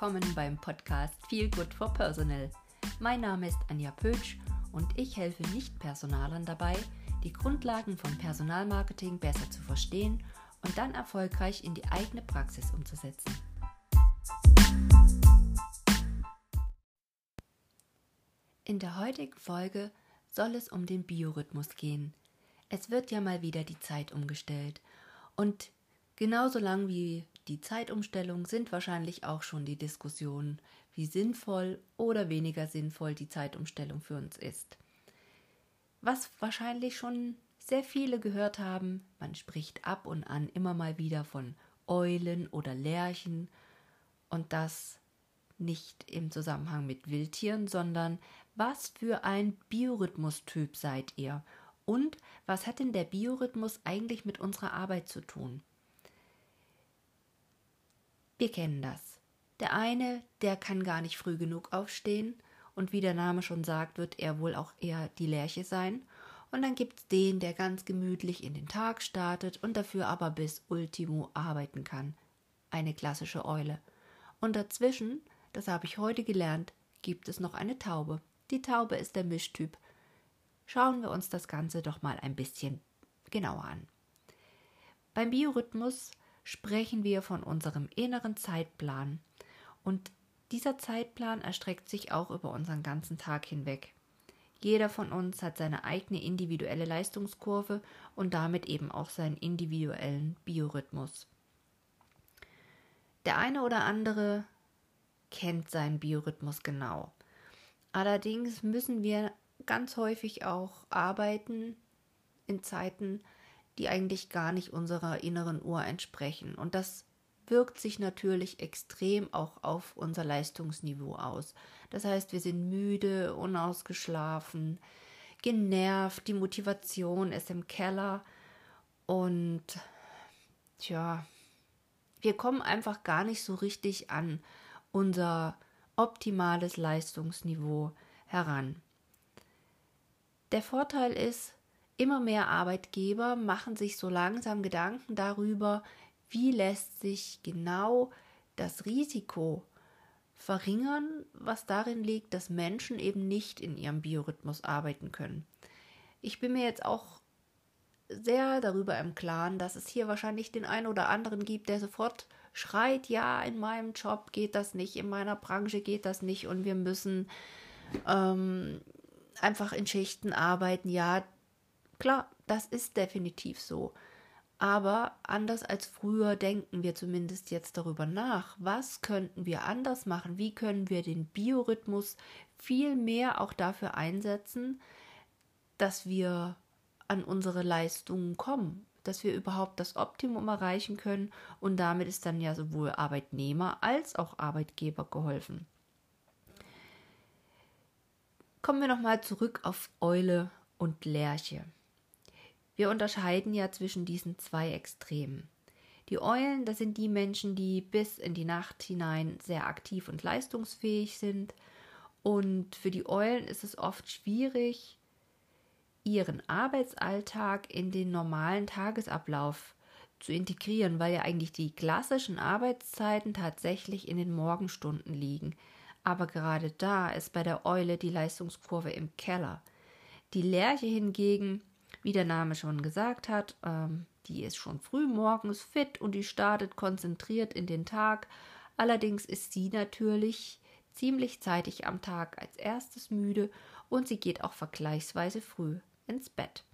willkommen beim Podcast Feel Good for Personal. Mein Name ist Anja Pötsch und ich helfe Nicht-Personalern dabei, die Grundlagen von Personalmarketing besser zu verstehen und dann erfolgreich in die eigene Praxis umzusetzen. In der heutigen Folge soll es um den Biorhythmus gehen. Es wird ja mal wieder die Zeit umgestellt und genauso lang wie die Zeitumstellung sind wahrscheinlich auch schon die Diskussionen, wie sinnvoll oder weniger sinnvoll die Zeitumstellung für uns ist. Was wahrscheinlich schon sehr viele gehört haben, man spricht ab und an immer mal wieder von Eulen oder Lerchen und das nicht im Zusammenhang mit Wildtieren, sondern was für ein Biorhythmustyp seid ihr und was hat denn der Biorhythmus eigentlich mit unserer Arbeit zu tun? Wir kennen das. Der eine, der kann gar nicht früh genug aufstehen und wie der Name schon sagt, wird er wohl auch eher die Lerche sein. Und dann gibt's den, der ganz gemütlich in den Tag startet und dafür aber bis Ultimo arbeiten kann. Eine klassische Eule. Und dazwischen, das habe ich heute gelernt, gibt es noch eine Taube. Die Taube ist der Mischtyp. Schauen wir uns das Ganze doch mal ein bisschen genauer an. Beim Biorhythmus sprechen wir von unserem inneren Zeitplan. Und dieser Zeitplan erstreckt sich auch über unseren ganzen Tag hinweg. Jeder von uns hat seine eigene individuelle Leistungskurve und damit eben auch seinen individuellen Biorhythmus. Der eine oder andere kennt seinen Biorhythmus genau. Allerdings müssen wir ganz häufig auch arbeiten in Zeiten, die eigentlich gar nicht unserer inneren Uhr entsprechen. Und das wirkt sich natürlich extrem auch auf unser Leistungsniveau aus. Das heißt, wir sind müde, unausgeschlafen, genervt, die Motivation ist im Keller und tja, wir kommen einfach gar nicht so richtig an unser optimales Leistungsniveau heran. Der Vorteil ist, Immer mehr Arbeitgeber machen sich so langsam Gedanken darüber, wie lässt sich genau das Risiko verringern, was darin liegt, dass Menschen eben nicht in ihrem Biorhythmus arbeiten können. Ich bin mir jetzt auch sehr darüber im Klaren, dass es hier wahrscheinlich den einen oder anderen gibt, der sofort schreit, ja, in meinem Job geht das nicht, in meiner Branche geht das nicht und wir müssen ähm, einfach in Schichten arbeiten. Ja, Klar, das ist definitiv so. Aber anders als früher denken wir zumindest jetzt darüber nach, was könnten wir anders machen, wie können wir den Biorhythmus viel mehr auch dafür einsetzen, dass wir an unsere Leistungen kommen, dass wir überhaupt das Optimum erreichen können und damit ist dann ja sowohl Arbeitnehmer als auch Arbeitgeber geholfen. Kommen wir nochmal zurück auf Eule und Lerche. Wir unterscheiden ja zwischen diesen zwei Extremen. Die Eulen, das sind die Menschen, die bis in die Nacht hinein sehr aktiv und leistungsfähig sind. Und für die Eulen ist es oft schwierig, ihren Arbeitsalltag in den normalen Tagesablauf zu integrieren, weil ja eigentlich die klassischen Arbeitszeiten tatsächlich in den Morgenstunden liegen. Aber gerade da ist bei der Eule die Leistungskurve im Keller. Die Lerche hingegen wie der Name schon gesagt hat, ähm, die ist schon früh morgens fit und die startet konzentriert in den Tag. Allerdings ist sie natürlich ziemlich zeitig am Tag als erstes müde und sie geht auch vergleichsweise früh ins Bett.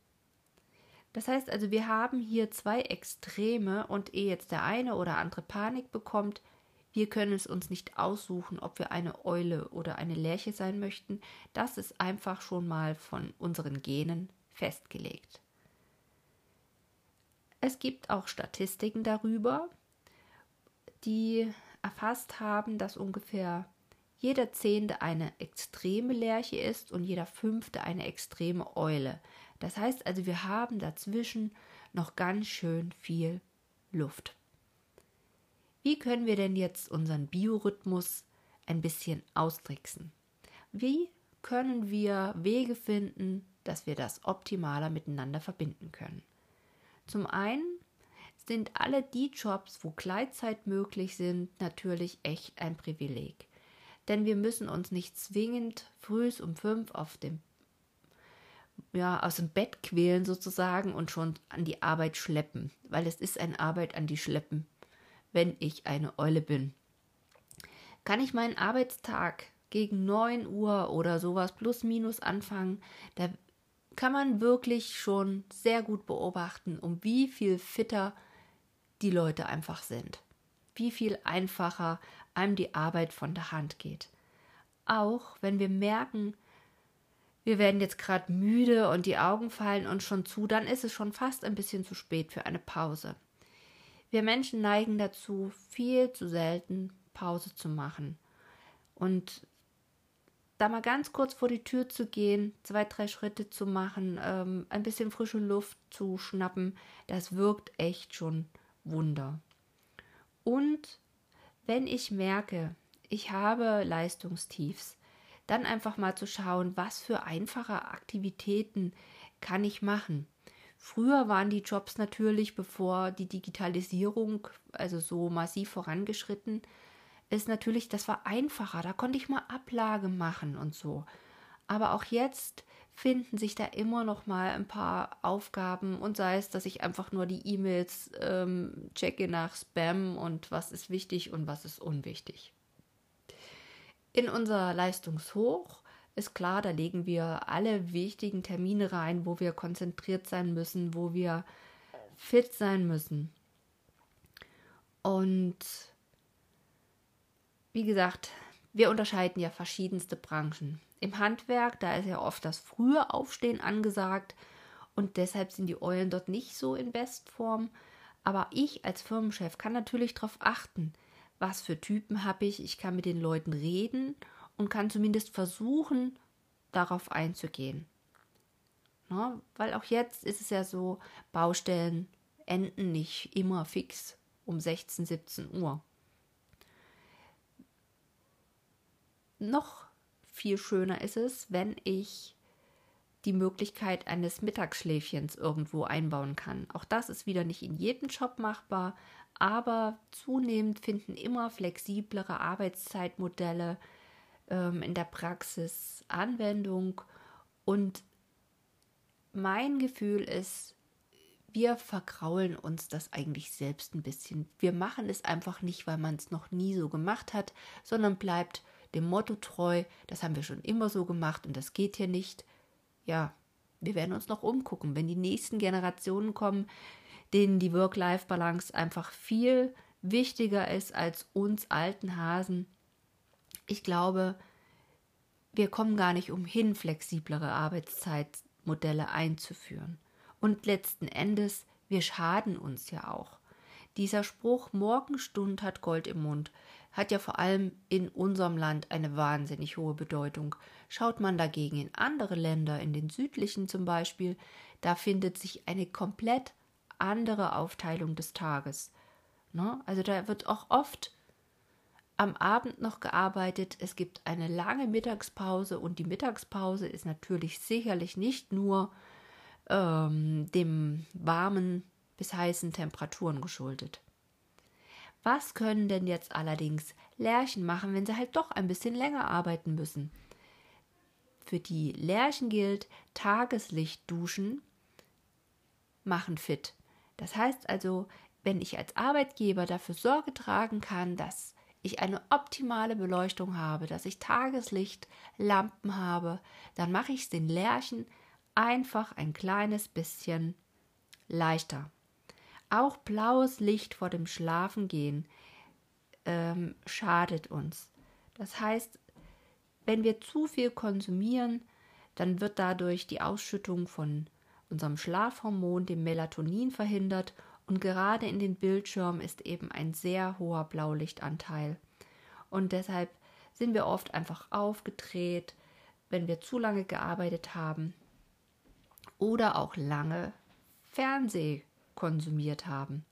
Das heißt also, wir haben hier zwei Extreme und ehe jetzt der eine oder andere Panik bekommt, wir können es uns nicht aussuchen, ob wir eine Eule oder eine Lerche sein möchten. Das ist einfach schon mal von unseren Genen festgelegt. Es gibt auch Statistiken darüber, die erfasst haben, dass ungefähr jeder Zehnte eine extreme Lerche ist und jeder Fünfte eine extreme Eule. Das heißt also, wir haben dazwischen noch ganz schön viel Luft. Wie können wir denn jetzt unseren Biorhythmus ein bisschen austricksen? Wie können wir Wege finden, dass wir das optimaler miteinander verbinden können. Zum einen sind alle die Jobs, wo Gleitzeit möglich sind, natürlich echt ein Privileg. Denn wir müssen uns nicht zwingend früh um fünf auf dem ja, aus dem Bett quälen sozusagen und schon an die Arbeit schleppen, weil es ist eine Arbeit an die Schleppen, wenn ich eine Eule bin. Kann ich meinen Arbeitstag gegen 9 Uhr oder sowas plus minus anfangen, da kann man wirklich schon sehr gut beobachten, um wie viel fitter die Leute einfach sind. Wie viel einfacher einem die Arbeit von der Hand geht. Auch wenn wir merken, wir werden jetzt gerade müde und die Augen fallen uns schon zu, dann ist es schon fast ein bisschen zu spät für eine Pause. Wir Menschen neigen dazu, viel zu selten Pause zu machen. Und da mal ganz kurz vor die Tür zu gehen, zwei, drei Schritte zu machen, ähm, ein bisschen frische Luft zu schnappen, das wirkt echt schon Wunder. Und wenn ich merke, ich habe Leistungstiefs, dann einfach mal zu schauen, was für einfache Aktivitäten kann ich machen. Früher waren die Jobs natürlich, bevor die Digitalisierung also so massiv vorangeschritten ist, natürlich, das war einfacher. Da konnte ich mal Ablage machen und so. Aber auch jetzt finden sich da immer noch mal ein paar Aufgaben und sei es, dass ich einfach nur die E-Mails ähm, checke nach Spam und was ist wichtig und was ist unwichtig. In unser Leistungshoch ist klar, da legen wir alle wichtigen Termine rein, wo wir konzentriert sein müssen, wo wir fit sein müssen. Und wie gesagt, wir unterscheiden ja verschiedenste Branchen. Im Handwerk, da ist ja oft das frühe Aufstehen angesagt und deshalb sind die Eulen dort nicht so in Bestform. Aber ich als Firmenchef kann natürlich darauf achten, was für Typen habe ich. Ich kann mit den Leuten reden und kann zumindest versuchen, darauf einzugehen. Na, weil auch jetzt ist es ja so, Baustellen enden nicht immer fix um 16, 17 Uhr. Noch viel schöner ist es, wenn ich die Möglichkeit eines Mittagsschläfchens irgendwo einbauen kann. Auch das ist wieder nicht in jedem Job machbar, aber zunehmend finden immer flexiblere Arbeitszeitmodelle ähm, in der Praxis Anwendung und mein Gefühl ist, wir verkraulen uns das eigentlich selbst ein bisschen. Wir machen es einfach nicht, weil man es noch nie so gemacht hat, sondern bleibt dem Motto treu, das haben wir schon immer so gemacht und das geht hier nicht. Ja, wir werden uns noch umgucken, wenn die nächsten Generationen kommen, denen die Work-Life-Balance einfach viel wichtiger ist als uns alten Hasen. Ich glaube, wir kommen gar nicht umhin, flexiblere Arbeitszeitmodelle einzuführen. Und letzten Endes, wir schaden uns ja auch. Dieser Spruch Morgenstund hat Gold im Mund hat ja vor allem in unserem Land eine wahnsinnig hohe Bedeutung. Schaut man dagegen in andere Länder, in den südlichen zum Beispiel, da findet sich eine komplett andere Aufteilung des Tages. Ne? Also da wird auch oft am Abend noch gearbeitet. Es gibt eine lange Mittagspause und die Mittagspause ist natürlich sicherlich nicht nur ähm, dem warmen bis heißen Temperaturen geschuldet. Was können denn jetzt allerdings Lerchen machen, wenn sie halt doch ein bisschen länger arbeiten müssen? Für die Lerchen gilt, Tageslicht duschen machen fit. Das heißt also, wenn ich als Arbeitgeber dafür Sorge tragen kann, dass ich eine optimale Beleuchtung habe, dass ich Tageslicht, Lampen habe, dann mache ich es den Lerchen einfach ein kleines bisschen leichter. Auch blaues Licht vor dem Schlafengehen ähm, schadet uns. Das heißt, wenn wir zu viel konsumieren, dann wird dadurch die Ausschüttung von unserem Schlafhormon, dem Melatonin, verhindert und gerade in den Bildschirmen ist eben ein sehr hoher Blaulichtanteil. Und deshalb sind wir oft einfach aufgedreht, wenn wir zu lange gearbeitet haben oder auch lange Fernseh konsumiert haben.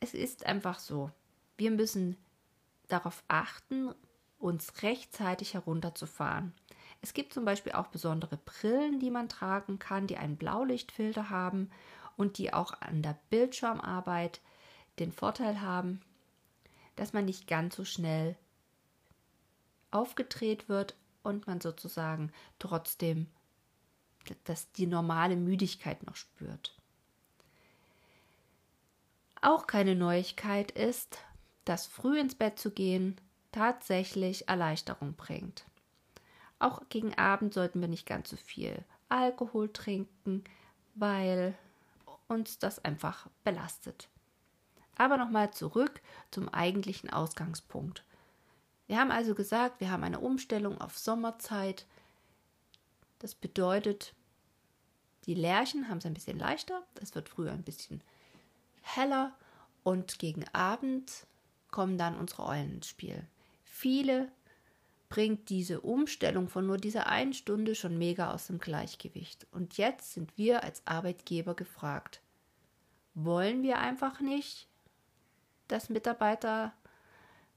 Es ist einfach so. Wir müssen darauf achten, uns rechtzeitig herunterzufahren. Es gibt zum Beispiel auch besondere Brillen, die man tragen kann, die einen Blaulichtfilter haben und die auch an der Bildschirmarbeit den Vorteil haben, dass man nicht ganz so schnell aufgedreht wird und man sozusagen trotzdem dass die normale Müdigkeit noch spürt. Auch keine Neuigkeit ist, dass früh ins Bett zu gehen tatsächlich Erleichterung bringt. Auch gegen Abend sollten wir nicht ganz so viel Alkohol trinken, weil uns das einfach belastet. Aber nochmal zurück zum eigentlichen Ausgangspunkt. Wir haben also gesagt, wir haben eine Umstellung auf Sommerzeit. Das bedeutet, die Lerchen haben es ein bisschen leichter, es wird früher ein bisschen heller und gegen Abend kommen dann unsere Eulen ins Spiel. Viele bringt diese Umstellung von nur dieser einen Stunde schon mega aus dem Gleichgewicht. Und jetzt sind wir als Arbeitgeber gefragt. Wollen wir einfach nicht, dass Mitarbeiter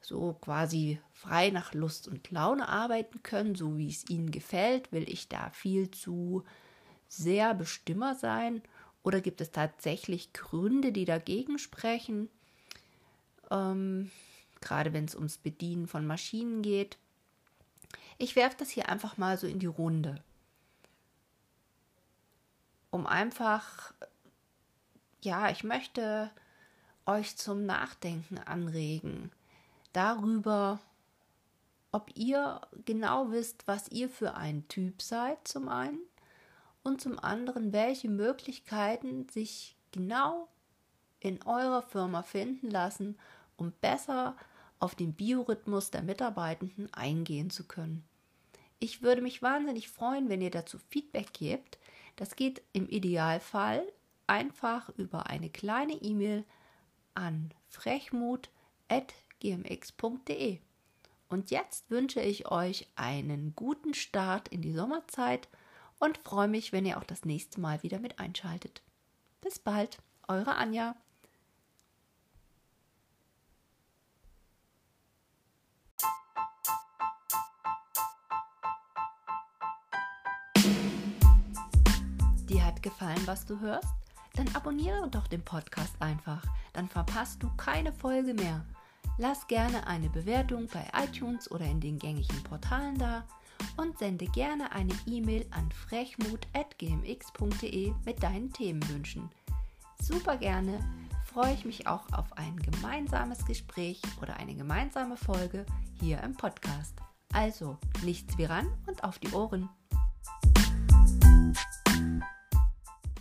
so quasi frei nach Lust und Laune arbeiten können, so wie es ihnen gefällt? Will ich da viel zu sehr Bestimmer sein? Oder gibt es tatsächlich Gründe, die dagegen sprechen? Ähm, gerade wenn es ums Bedienen von Maschinen geht. Ich werfe das hier einfach mal so in die Runde, um einfach, ja, ich möchte euch zum Nachdenken anregen darüber, ob ihr genau wisst, was ihr für ein Typ seid zum einen und zum anderen, welche Möglichkeiten sich genau in eurer Firma finden lassen, um besser auf den Biorhythmus der Mitarbeitenden eingehen zu können. Ich würde mich wahnsinnig freuen, wenn ihr dazu Feedback gebt. Das geht im Idealfall einfach über eine kleine E-Mail an frechmut.gmx.de. Und jetzt wünsche ich euch einen guten Start in die Sommerzeit und freue mich, wenn ihr auch das nächste Mal wieder mit einschaltet. Bis bald, eure Anja. Dir hat gefallen, was du hörst? Dann abonniere doch den Podcast einfach, dann verpasst du keine Folge mehr. Lass gerne eine Bewertung bei iTunes oder in den gängigen Portalen da und sende gerne eine E-Mail an frechmut.gmx.de mit deinen Themenwünschen. Super gerne freue ich mich auch auf ein gemeinsames Gespräch oder eine gemeinsame Folge hier im Podcast. Also, nichts wie ran und auf die Ohren.